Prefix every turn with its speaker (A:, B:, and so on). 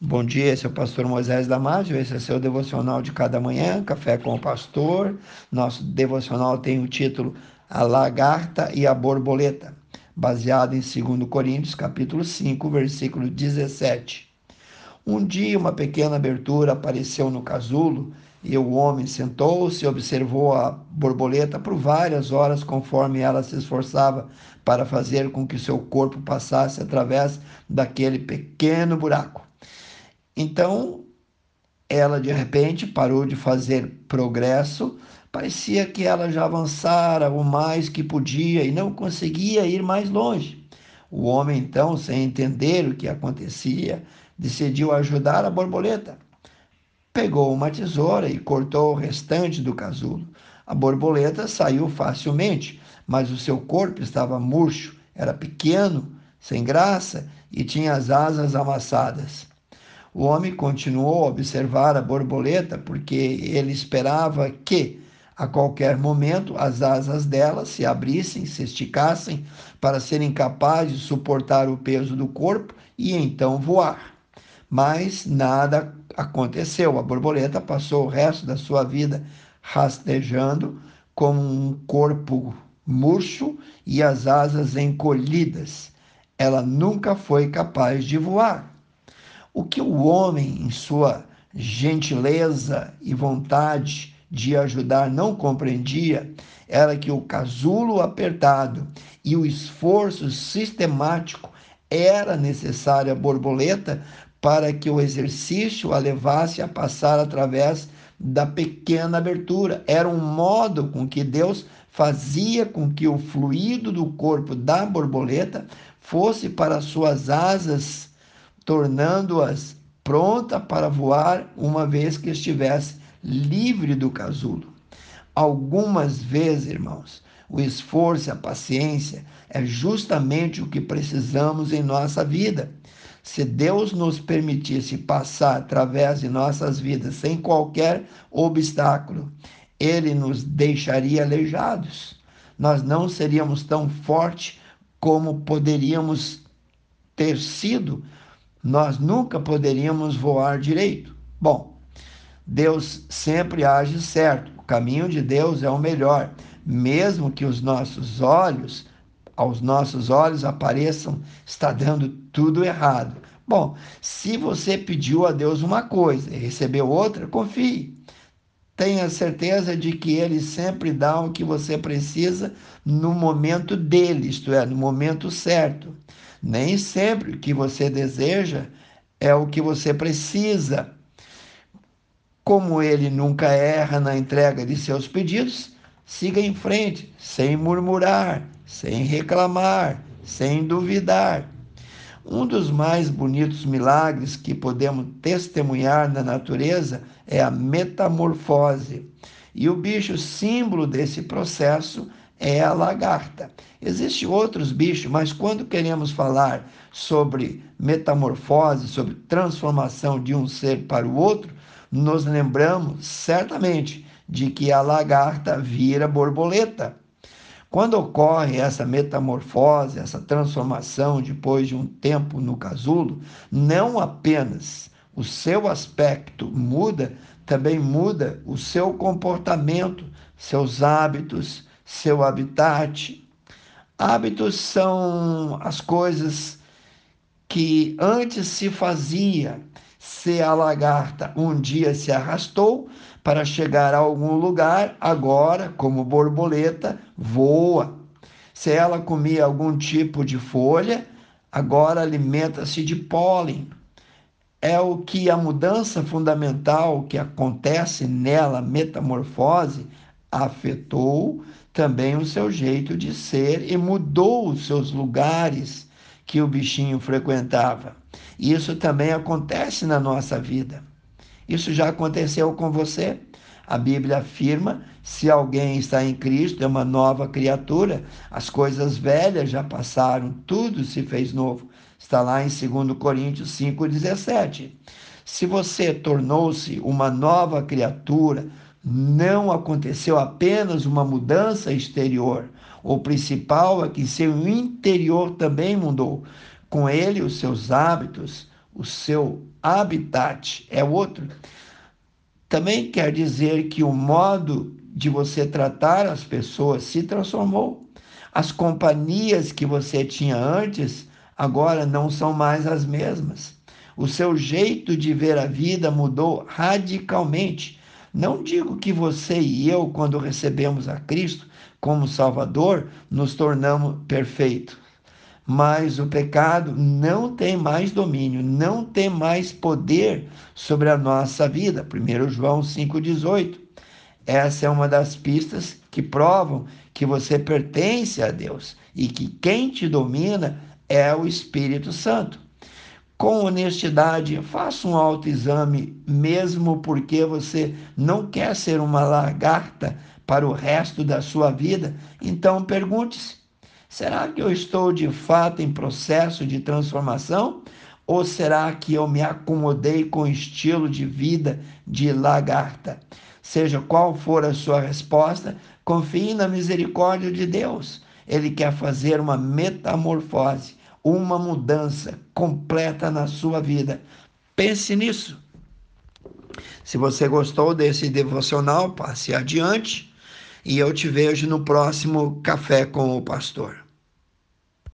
A: Bom dia, esse é o pastor Moisés Damásio, esse é seu devocional de cada manhã, Café com o Pastor. Nosso devocional tem o título A Lagarta e a Borboleta, baseado em 2 Coríntios, capítulo 5, versículo 17. Um dia uma pequena abertura apareceu no casulo e o homem sentou-se e observou a borboleta por várias horas conforme ela se esforçava para fazer com que seu corpo passasse através daquele pequeno buraco. Então, ela de repente parou de fazer progresso, parecia que ela já avançara o mais que podia e não conseguia ir mais longe. O homem, então, sem entender o que acontecia, decidiu ajudar a borboleta. Pegou uma tesoura e cortou o restante do casulo. A borboleta saiu facilmente, mas o seu corpo estava murcho, era pequeno, sem graça e tinha as asas amassadas. O homem continuou a observar a borboleta porque ele esperava que, a qualquer momento, as asas dela se abrissem, se esticassem, para serem capazes de suportar o peso do corpo e então voar. Mas nada aconteceu. A borboleta passou o resto da sua vida rastejando como um corpo murcho e as asas encolhidas. Ela nunca foi capaz de voar. O que o homem, em sua gentileza e vontade de ajudar, não compreendia era que o casulo apertado e o esforço sistemático era necessário à borboleta para que o exercício a levasse a passar através da pequena abertura. Era um modo com que Deus fazia com que o fluido do corpo da borboleta fosse para suas asas tornando-as pronta para voar uma vez que estivesse livre do casulo. Algumas vezes, irmãos, o esforço e a paciência é justamente o que precisamos em nossa vida. Se Deus nos permitisse passar através de nossas vidas sem qualquer obstáculo, Ele nos deixaria aleijados. Nós não seríamos tão fortes como poderíamos ter sido nós nunca poderíamos voar direito. Bom, Deus sempre age certo. O caminho de Deus é o melhor, mesmo que os nossos olhos, aos nossos olhos apareçam está dando tudo errado. Bom, se você pediu a Deus uma coisa e recebeu outra, confie. Tenha certeza de que Ele sempre dá o que você precisa no momento dele, isto é, no momento certo. Nem sempre o que você deseja é o que você precisa. Como ele nunca erra na entrega de seus pedidos, siga em frente, sem murmurar, sem reclamar, sem duvidar. Um dos mais bonitos milagres que podemos testemunhar na natureza é a metamorfose. E o bicho símbolo desse processo é a lagarta. Existem outros bichos, mas quando queremos falar sobre metamorfose, sobre transformação de um ser para o outro, nos lembramos certamente de que a lagarta vira borboleta. Quando ocorre essa metamorfose, essa transformação depois de um tempo no casulo, não apenas o seu aspecto muda, também muda o seu comportamento, seus hábitos, seu habitat. Hábitos são as coisas que antes se fazia. Se a lagarta um dia se arrastou para chegar a algum lugar, agora, como borboleta, voa. Se ela comia algum tipo de folha, agora alimenta-se de pólen. É o que a mudança fundamental que acontece nela, metamorfose, afetou também o seu jeito de ser e mudou os seus lugares que o bichinho frequentava. Isso também acontece na nossa vida. Isso já aconteceu com você. A Bíblia afirma: se alguém está em Cristo, é uma nova criatura, as coisas velhas já passaram, tudo se fez novo. Está lá em 2 Coríntios 5,17. Se você tornou-se uma nova criatura, não aconteceu apenas uma mudança exterior. O principal é que seu interior também mudou. Com ele, os seus hábitos, o seu habitat é outro, também quer dizer que o modo de você tratar as pessoas se transformou. As companhias que você tinha antes agora não são mais as mesmas. O seu jeito de ver a vida mudou radicalmente. Não digo que você e eu, quando recebemos a Cristo como Salvador, nos tornamos perfeitos. Mas o pecado não tem mais domínio, não tem mais poder sobre a nossa vida. 1 João 5,18. Essa é uma das pistas que provam que você pertence a Deus e que quem te domina é o Espírito Santo. Com honestidade, faça um autoexame, mesmo porque você não quer ser uma lagarta para o resto da sua vida. Então pergunte-se: será que eu estou de fato em processo de transformação? Ou será que eu me acomodei com o estilo de vida de lagarta? Seja qual for a sua resposta, confie na misericórdia de Deus. Ele quer fazer uma metamorfose, uma mudança completa na sua vida. Pense nisso. Se você gostou desse devocional, passe adiante e eu te vejo no próximo Café com o Pastor.